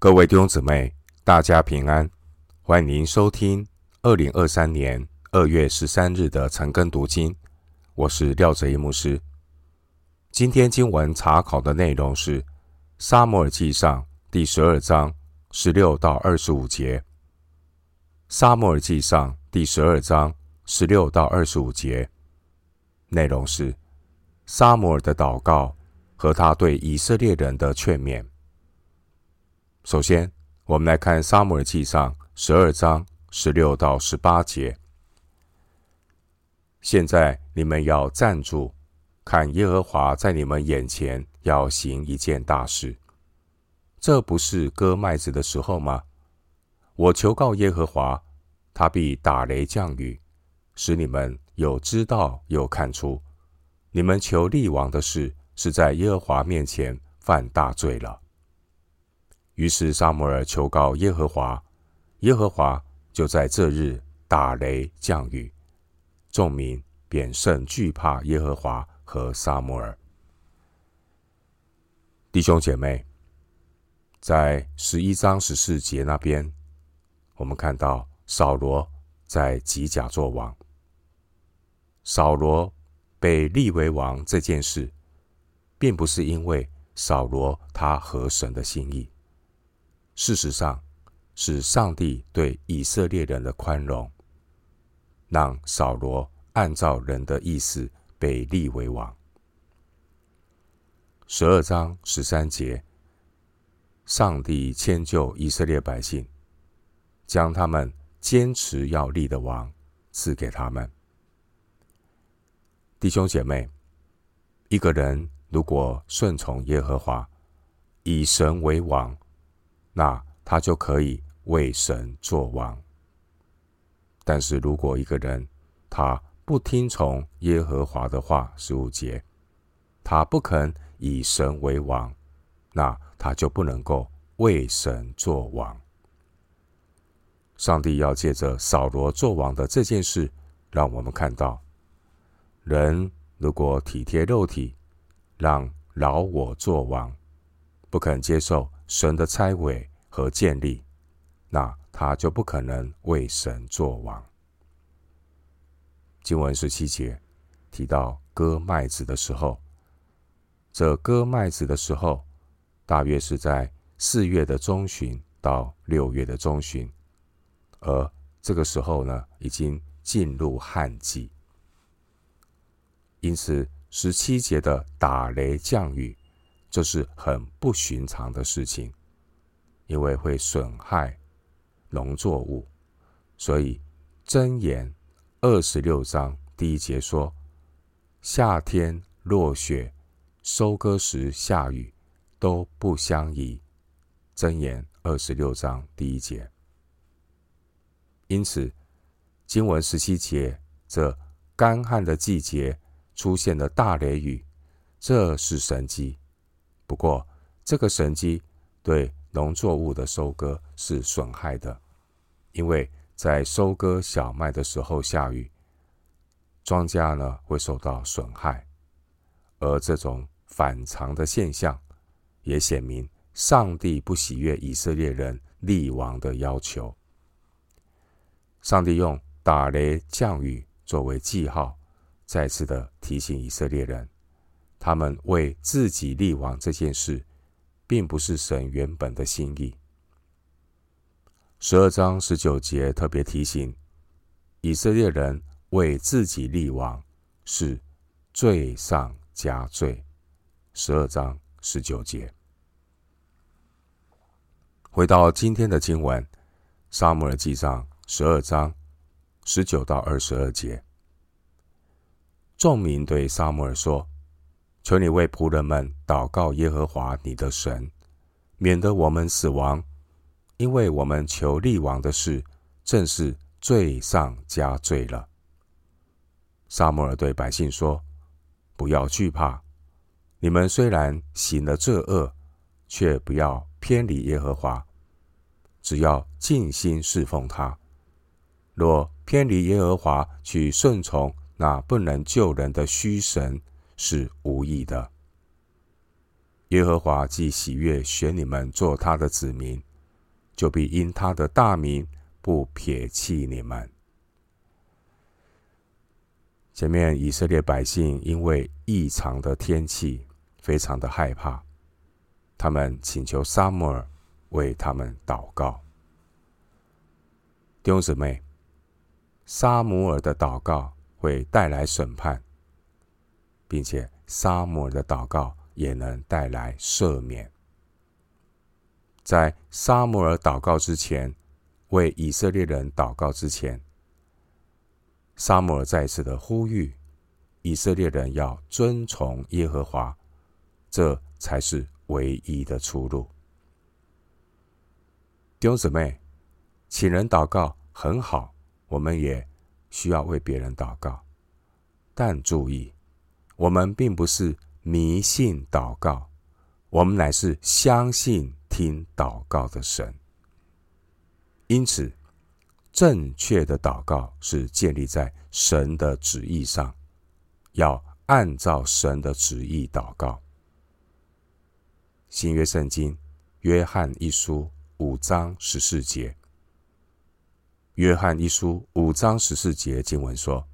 各位弟兄姊妹，大家平安！欢迎您收听二零二三年二月十三日的晨更读经。我是廖哲一牧师。今天经文查考的内容是《撒母耳记上》第十二章十六到二十五节。《撒母耳记上》第十二章十六到二十五节内容是撒母耳的祷告和他对以色列人的劝勉。首先，我们来看《撒母耳记上》十二章十六到十八节。现在你们要站住，看耶和华在你们眼前要行一件大事。这不是割麦子的时候吗？我求告耶和华，他必打雷降雨，使你们有知道有看出。你们求立王的事，是在耶和华面前犯大罪了。于是撒母耳求告耶和华，耶和华就在这日打雷降雨，众民便甚惧怕耶和华和撒母耳。弟兄姐妹，在十一章十四节那边，我们看到扫罗在吉甲作王。扫罗被立为王这件事，并不是因为扫罗他合神的心意。事实上，是上帝对以色列人的宽容，让扫罗按照人的意思被立为王。十二章十三节，上帝迁就以色列百姓，将他们坚持要立的王赐给他们。弟兄姐妹，一个人如果顺从耶和华，以神为王。那他就可以为神作王。但是如果一个人他不听从耶和华的话，十五节，他不肯以神为王，那他就不能够为神作王。上帝要借着扫罗作王的这件事，让我们看到，人如果体贴肉体，让老我作王，不肯接受。神的拆毁和建立，那他就不可能为神作王。经文十七节提到割麦子的时候，这割麦子的时候，大约是在四月的中旬到六月的中旬，而这个时候呢，已经进入旱季，因此十七节的打雷降雨。这是很不寻常的事情，因为会损害农作物，所以箴言二十六章第一节说：“夏天落雪，收割时下雨，都不相宜。”箴言二十六章第一节。因此，经文十七节这干旱的季节出现了大雷雨，这是神迹。不过，这个神迹对农作物的收割是损害的，因为在收割小麦的时候下雨，庄稼呢会受到损害，而这种反常的现象，也显明上帝不喜悦以色列人立王的要求。上帝用打雷降雨作为记号，再次的提醒以色列人。他们为自己立王这件事，并不是神原本的心意。十二章十九节特别提醒以色列人为自己立王是罪上加罪。十二章十九节。回到今天的经文，《撒母耳记上》十二章十九到二十二节，众民对撒母耳说。求你为仆人们祷告耶和华你的神，免得我们死亡，因为我们求立王的事，正是罪上加罪了。撒母耳对百姓说：“不要惧怕，你们虽然行了这恶，却不要偏离耶和华，只要尽心侍奉他。若偏离耶和华，去顺从那不能救人的虚神。”是无益的。耶和华既喜悦选你们做他的子民，就必因他的大名不撇弃你们。前面以色列百姓因为异常的天气，非常的害怕，他们请求撒母耳为他们祷告。弟兄姊妹，撒母耳的祷告会带来审判，并且撒母耳的祷告也能带来赦免。在撒母耳祷告之前，为以色列人祷告之前，撒母耳再次的呼吁以色列人要遵从耶和华，这才是唯一的出路。弟兄姊妹，请人祷告很好，我们也需要为别人祷告，但注意，我们并不是迷信祷告，我们乃是相信。听祷告的神，因此正确的祷告是建立在神的旨意上，要按照神的旨意祷告。新约圣经约翰一书五章十四节，约翰一书五章十四节经文说：“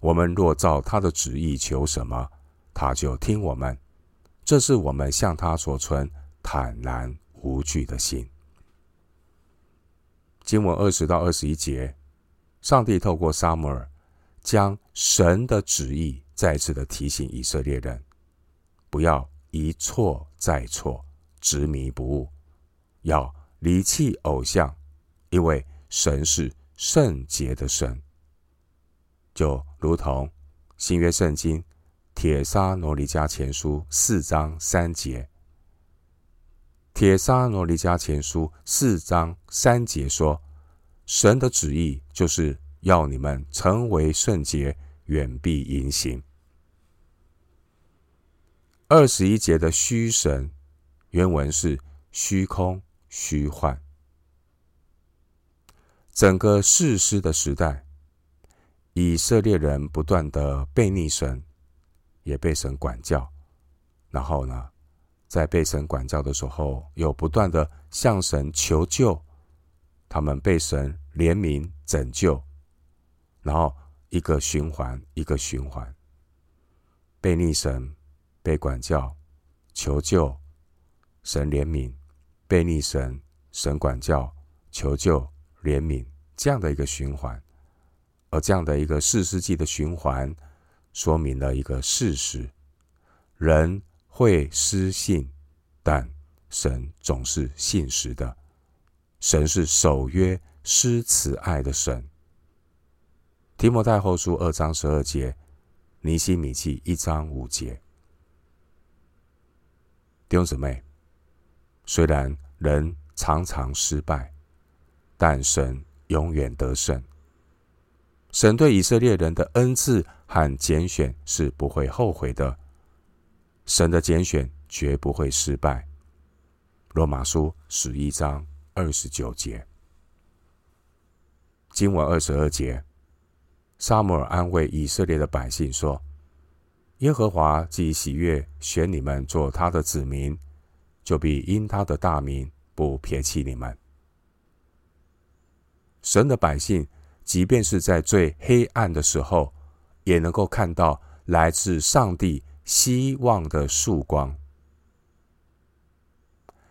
我们若照他的旨意求什么，他就听我们。这是我们向他所存。”坦然无惧的心。经文二十到二十一节，上帝透过撒母耳将神的旨意再次的提醒以色列人，不要一错再错，执迷不悟，要离弃偶像，因为神是圣洁的神。就如同新约圣经铁沙罗尼迦前书四章三节。铁沙罗尼迦前书四章三节说：“神的旨意就是要你们成为圣洁，远避淫行。”二十一节的虚神原文是虚空、虚幻。整个世师的时代，以色列人不断的被逆神，也被神管教，然后呢，在被神管教的时候，又不断的向神求救，他们被神怜悯拯救，然后一个循环一个循环，被逆神，被管教，求救，神怜悯，被逆神，神管教，求救，怜悯，这样的一个循环，而这样的一个四世纪的循环，说明了一个事实：人。会失信，但神总是信实的。神是守约施慈爱的神。提摩太后书二章十二节，尼西米记一章五节。弟兄姊妹，虽然人常常失败，但神永远得胜。神对以色列人的恩赐和拣选是不会后悔的。神的拣选绝不会失败。罗马书十一章二十九节，经文二十二节，撒母耳安慰以色列的百姓说：“耶和华既喜悦选你们做他的子民，就必因他的大名不撇弃你们。”神的百姓，即便是在最黑暗的时候，也能够看到来自上帝。希望的曙光。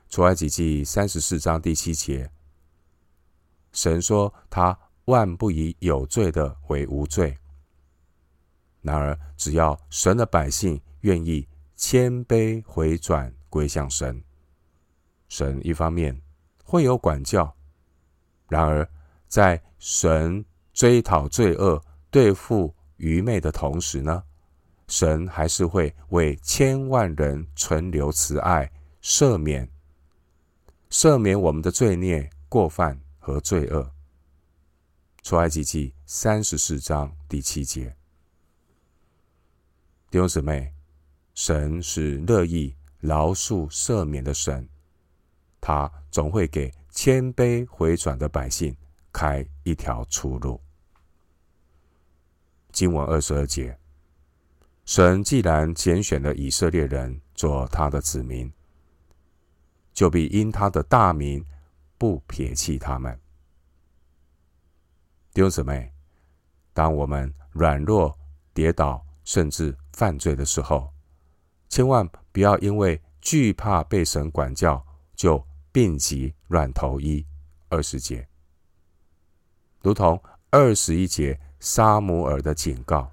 出埃及记三十四章第七节，神说他万不以有罪的为无罪。然而，只要神的百姓愿意谦卑回转归向神，神一方面会有管教；然而，在神追讨罪恶、对付愚昧的同时呢，神还是会为千万人存留慈爱，赦免，赦免我们的罪孽、过犯和罪恶。出埃及记三十四章第七节，弟兄姊妹，神是乐意饶恕赦免的神，他总会给谦卑回转的百姓开一条出路。经文二十二节。神既然拣选了以色列人做他的子民，就必因他的大名不撇弃他们。弟兄姊妹，当我们软弱、跌倒，甚至犯罪的时候，千万不要因为惧怕被神管教，就病急乱投医。二十节，如同二十一节沙姆尔的警告。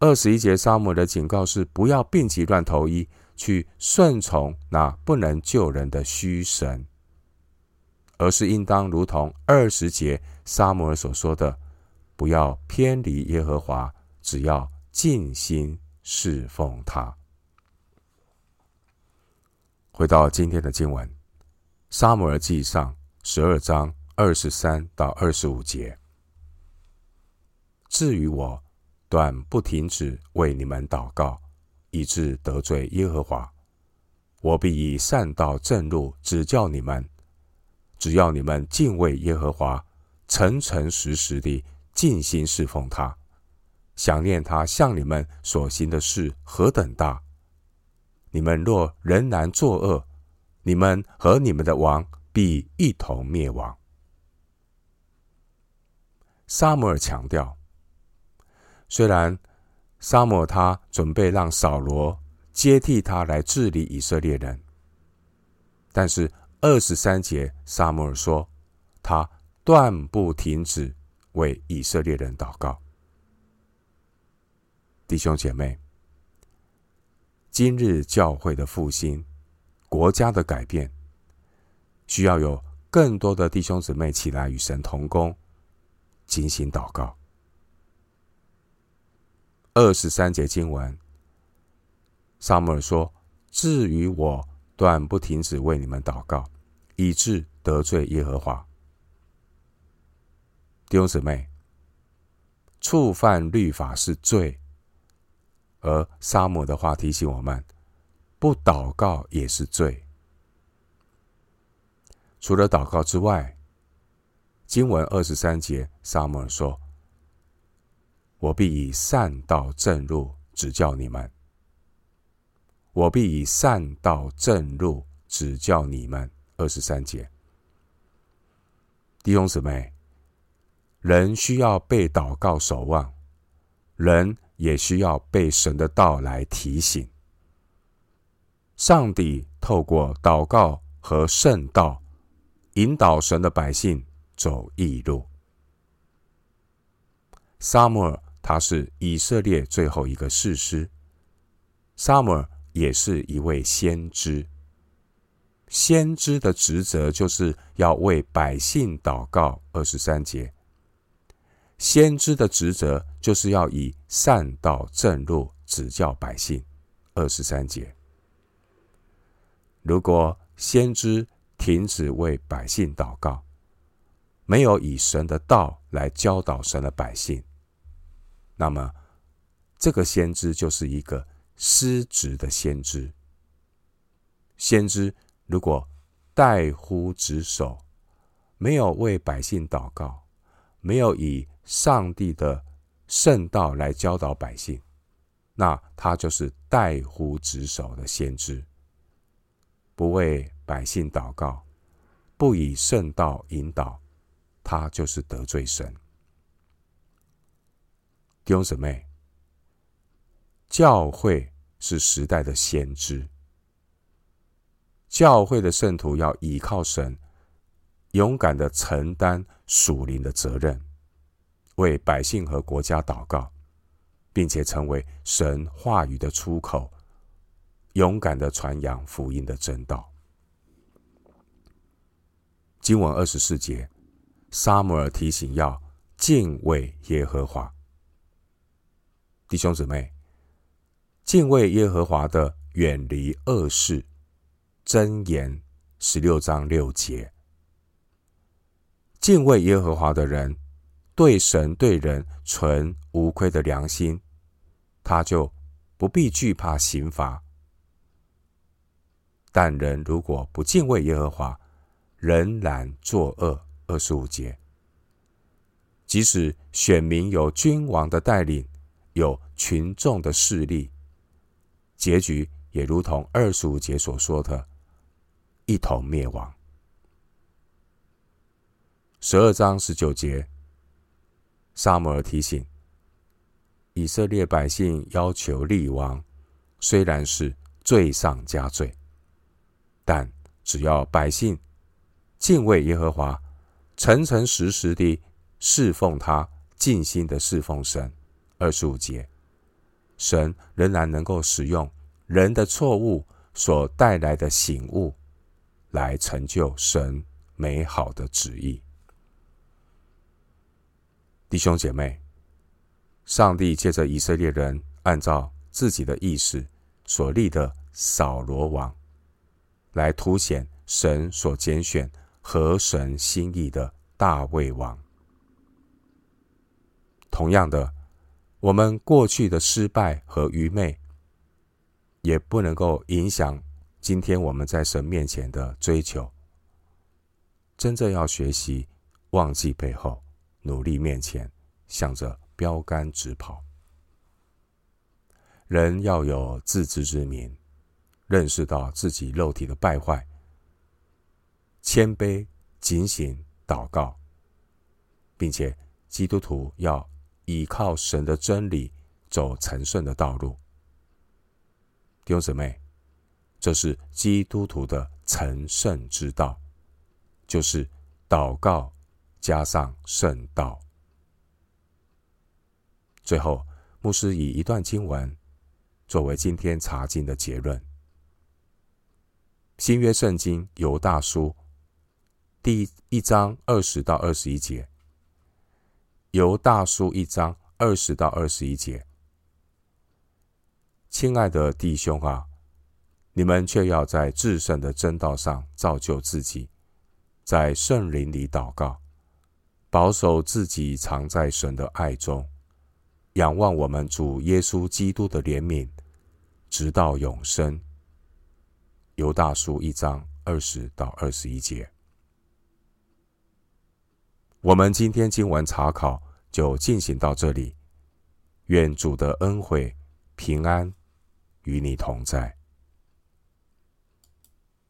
二十一节撒母耳的警告是：不要病急乱投医，去顺从那不能救人的虚神，而是应当如同二十节沙姆尔所说的，不要偏离耶和华，只要尽心侍奉他。回到今天的经文，《沙姆尔记上》十二章二十三到二十五节。至于我，断不停止为你们祷告，以致得罪耶和华。我必以善道正路指教你们。只要你们敬畏耶和华，诚诚实实地尽心侍奉他，想念他向你们所行的事何等大。你们若仍然作恶，你们和你们的王必一同灭亡。撒母耳强调，虽然撒母耳他准备让扫罗接替他来治理以色列人，但是二十三节撒母耳说，他断不停止为以色列人祷告。弟兄姐妹。今日教会的复兴，国家的改变，需要有更多的弟兄姊妹起来与神同工，进行祷告。二十三节经文，撒母耳说：“至于我，断不停止为你们祷告，以致得罪耶和华。”弟兄姊妹，触犯律法是罪。而撒母耳的话提醒我们，不祷告也是罪。除了祷告之外，经文二十三节，撒母耳说：“我必以善道正路指教你们。我必以善道正路指教你们。”二十三节，弟兄姊妹，人需要被祷告守望，人。也需要被神的道来提醒。上帝透过祷告和圣道，引导神的百姓走异路。撒母耳他是以色列最后一个士师，撒母耳也是一位先知。先知的职责就是要为百姓祷告。二十三节。先知的职责就是要以善道正路指教百姓。二十三节，如果先知停止为百姓祷告，没有以神的道来教导神的百姓，那么这个先知就是一个失职的先知。先知如果怠忽职守，没有为百姓祷告，没有以上帝的圣道来教导百姓，那他就是怠忽职守的先知。不为百姓祷告，不以圣道引导，他就是得罪神。弟兄姊妹，教会是时代的先知，教会的圣徒要倚靠神，勇敢的承担属灵的责任。为百姓和国家祷告，并且成为神话语的出口，勇敢的传扬福音的真道。经文二十四节，撒母耳提醒要敬畏耶和华。弟兄姊妹，敬畏耶和华的，远离恶事。箴言十六章六节，敬畏耶和华的人。对神对人存无亏的良心，他就不必惧怕刑罚。但人如果不敬畏耶和华，仍然作恶。二十五节，即使选民有君王的带领，有群众的势力，结局也如同二十五节所说的，一同灭亡。十二章十九节，撒母耳提醒以色列百姓要求立王，虽然是罪上加罪，但只要百姓敬畏耶和华，诚诚实实地侍奉他，尽心的侍奉神。二十五节，神仍然能够使用人的错误所带来的醒悟，来成就神美好的旨意。弟兄姐妹，上帝借着以色列人按照自己的意思所立的扫罗王，来凸显神所拣选合神心意的大卫王。同样的，我们过去的失败和愚昧，也不能够影响今天我们在神面前的追求。真正要学习，忘记背后。努力面前，向着标杆直跑。人要有自知之明，认识到自己肉体的败坏，谦卑、警醒、祷告，并且基督徒要依靠神的真理，走成圣的道路。弟兄姊妹，这是基督徒的成圣之道，就是祷告。加上圣道。最后，牧师以一段经文作为今天查经的结论：新约圣经犹大书第一章二十到二十一节。犹大书一章二十到二十一节。亲爱的弟兄啊，你们却要在至圣的真道上造就自己，在圣灵里祷告。保守自己藏在神的爱中，仰望我们主耶稣基督的怜悯，直到永生。犹大书一章二十到二十一节。我们今天经文查考就进行到这里，愿主的恩惠平安与你同在。